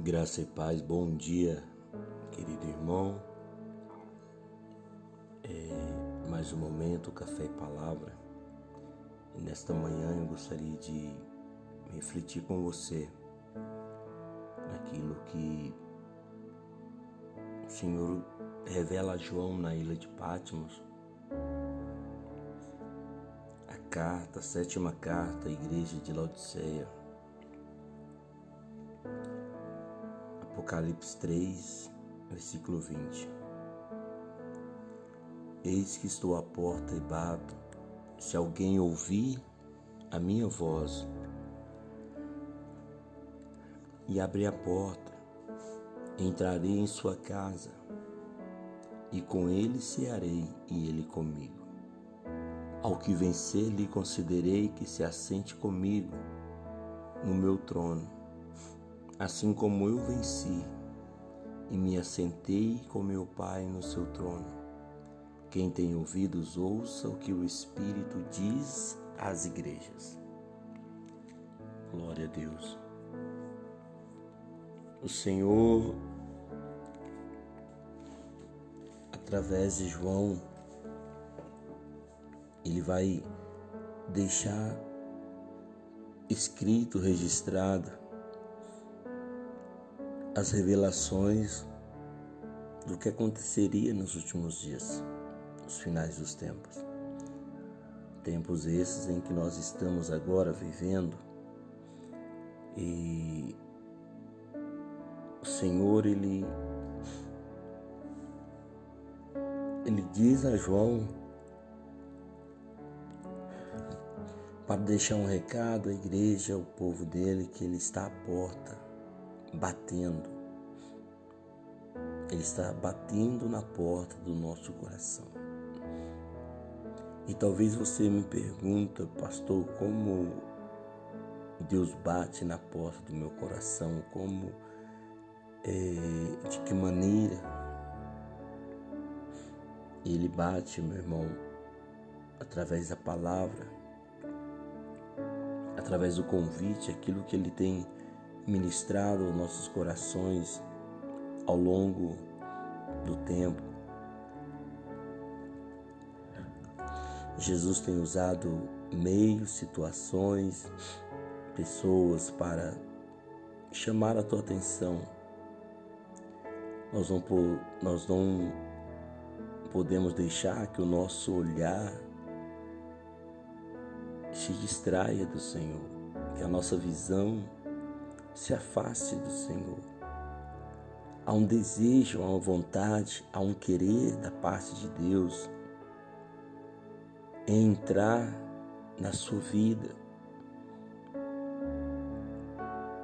Graça e paz, bom dia, querido irmão. É mais um momento, café e palavra. E nesta manhã eu gostaria de refletir com você naquilo que o Senhor revela a João na ilha de Patmos. A carta, a sétima carta à igreja de Laodiceia Apocalipse 3, versículo 20. Eis que estou à porta e bato. Se alguém ouvir a minha voz e abrir a porta, entrarei em sua casa e com ele cearei e ele comigo. Ao que vencer, lhe considerei que se assente comigo no meu trono assim como eu venci e me assentei com meu Pai no seu trono. Quem tem ouvidos, ouça o que o Espírito diz às igrejas. Glória a Deus. O Senhor, através de João, ele vai deixar escrito, registrado, as revelações do que aconteceria nos últimos dias, nos finais dos tempos. Tempos esses em que nós estamos agora vivendo e o Senhor ele ele diz a João para deixar um recado à igreja, ao povo dele que ele está à porta batendo. Ele está batendo na porta do nosso coração. E talvez você me pergunta, pastor, como Deus bate na porta do meu coração, como é, de que maneira ele bate, meu irmão, através da palavra, através do convite, aquilo que ele tem ministrado nossos corações ao longo do tempo. Jesus tem usado meios, situações, pessoas para chamar a tua atenção. Nós não, nós não podemos deixar que o nosso olhar se distraia do Senhor, que a nossa visão se afaste do Senhor. Há um desejo, há uma vontade, há um querer da parte de Deus em entrar na sua vida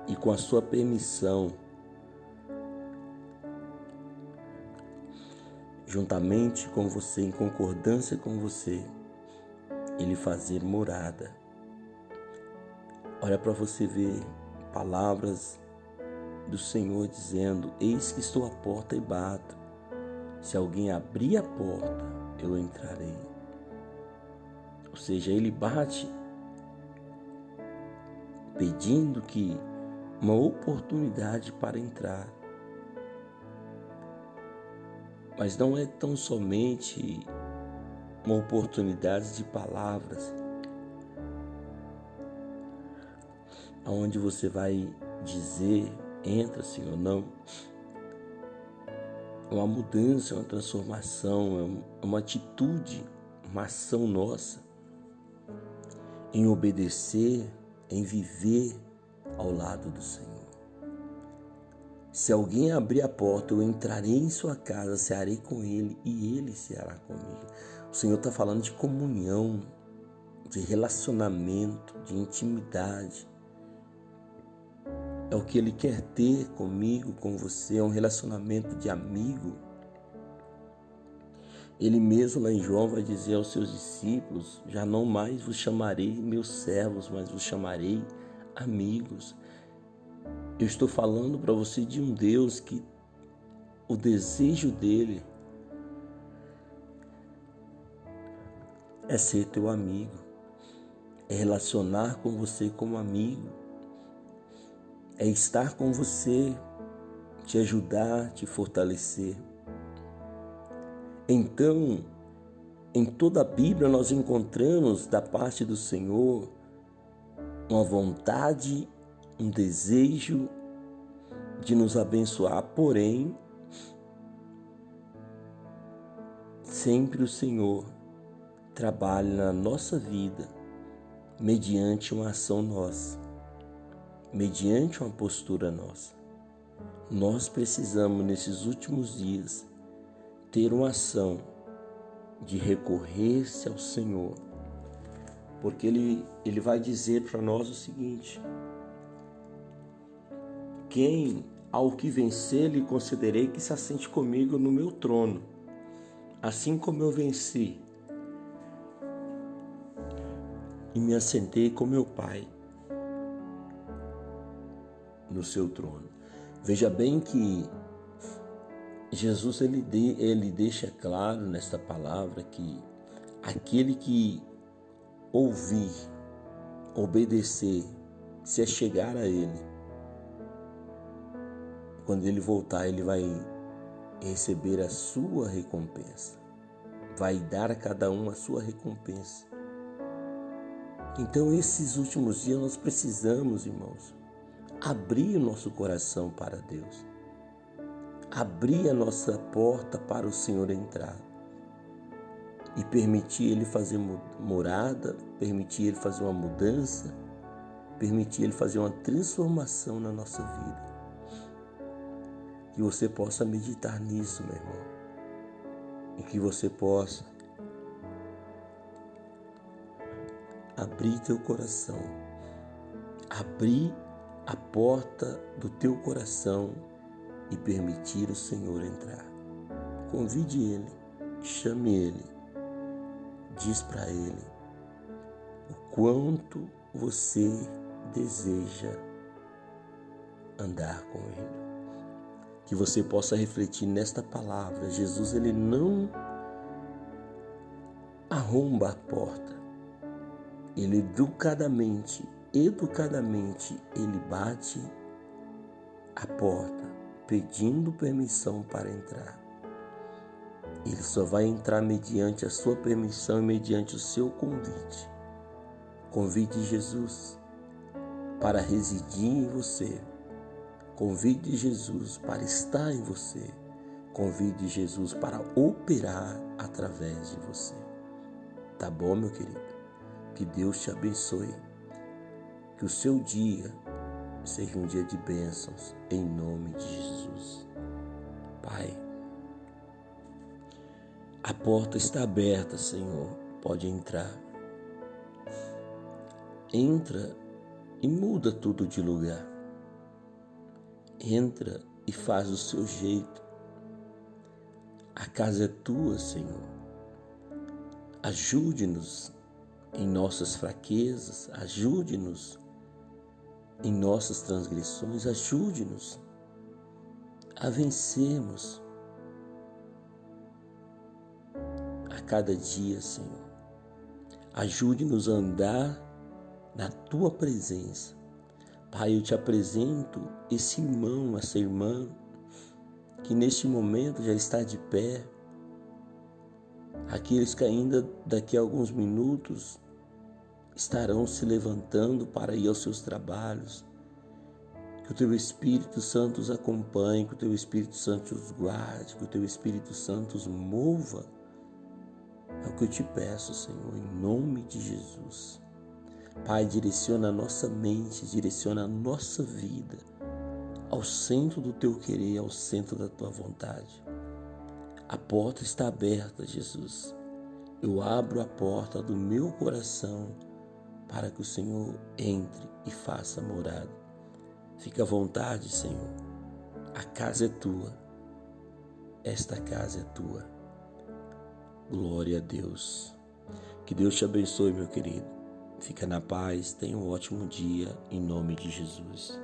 e com a sua permissão, juntamente com você, em concordância com você, ele fazer morada. Olha para você ver palavras do Senhor dizendo: Eis que estou à porta e bato. Se alguém abrir a porta, eu entrarei. Ou seja, ele bate pedindo que uma oportunidade para entrar. Mas não é tão somente uma oportunidade de palavras, aonde você vai dizer entra, Senhor, não. É uma mudança, é uma transformação, é uma atitude, uma ação nossa em obedecer, em viver ao lado do Senhor. Se alguém abrir a porta, eu entrarei em sua casa, cearei com ele e ele ceará comigo. O Senhor está falando de comunhão, de relacionamento, de intimidade é o que Ele quer ter comigo, com você, é um relacionamento de amigo. Ele mesmo lá em João vai dizer aos seus discípulos: Já não mais vos chamarei meus servos, mas vos chamarei amigos. Eu estou falando para você de um Deus que o desejo dele é ser teu amigo, é relacionar com você como amigo é estar com você te ajudar, te fortalecer. Então, em toda a Bíblia nós encontramos da parte do Senhor uma vontade, um desejo de nos abençoar, porém, sempre o Senhor trabalha na nossa vida mediante uma ação nossa, mediante uma postura nossa. Nós precisamos, nesses últimos dias, ter uma ação de recorrer-se ao Senhor, porque Ele, Ele vai dizer para nós o seguinte: quem ao que vencer lhe considerei que se assente comigo no meu trono, assim como eu venci e me assentei com meu Pai no seu trono. Veja bem que Jesus ele, de, ele deixa claro nesta palavra que aquele que ouvir, obedecer, se é chegar a Ele, quando ele voltar, ele vai receber a sua recompensa. Vai dar a cada um a sua recompensa. Então, esses últimos dias nós precisamos, irmãos, abrir o nosso coração para Deus. Abrir a nossa porta para o Senhor entrar. E permitir Ele fazer morada, permitir Ele fazer uma mudança, permitir Ele fazer uma transformação na nossa vida que você possa meditar nisso, meu irmão. E que você possa abrir teu coração, abrir a porta do teu coração e permitir o Senhor entrar. Convide Ele, chame Ele, diz para Ele o quanto você deseja andar com Ele que você possa refletir nesta palavra. Jesus ele não arromba a porta. Ele educadamente, educadamente, ele bate a porta, pedindo permissão para entrar. Ele só vai entrar mediante a sua permissão e mediante o seu convite. Convide Jesus para residir em você Convide Jesus para estar em você. Convide Jesus para operar através de você. Tá bom, meu querido? Que Deus te abençoe. Que o seu dia seja um dia de bênçãos, em nome de Jesus. Pai, a porta está aberta, Senhor. Pode entrar. Entra e muda tudo de lugar entra e faz o seu jeito. A casa é tua, Senhor. Ajude-nos em nossas fraquezas, ajude-nos em nossas transgressões, ajude-nos a vencermos a cada dia, Senhor. Ajude-nos a andar na tua presença Pai, eu te apresento esse irmão, essa irmã, que neste momento já está de pé, aqueles que ainda daqui a alguns minutos estarão se levantando para ir aos seus trabalhos. Que o teu Espírito Santo os acompanhe, que o teu Espírito Santo os guarde, que o teu Espírito Santo os mova. É o que eu te peço, Senhor, em nome de Jesus. Pai, direciona a nossa mente, direciona a nossa vida ao centro do teu querer, ao centro da tua vontade. A porta está aberta, Jesus. Eu abro a porta do meu coração para que o Senhor entre e faça morada. Fica à vontade, Senhor. A casa é tua. Esta casa é tua. Glória a Deus. Que Deus te abençoe, meu querido. Fica na paz, tenha um ótimo dia, em nome de Jesus.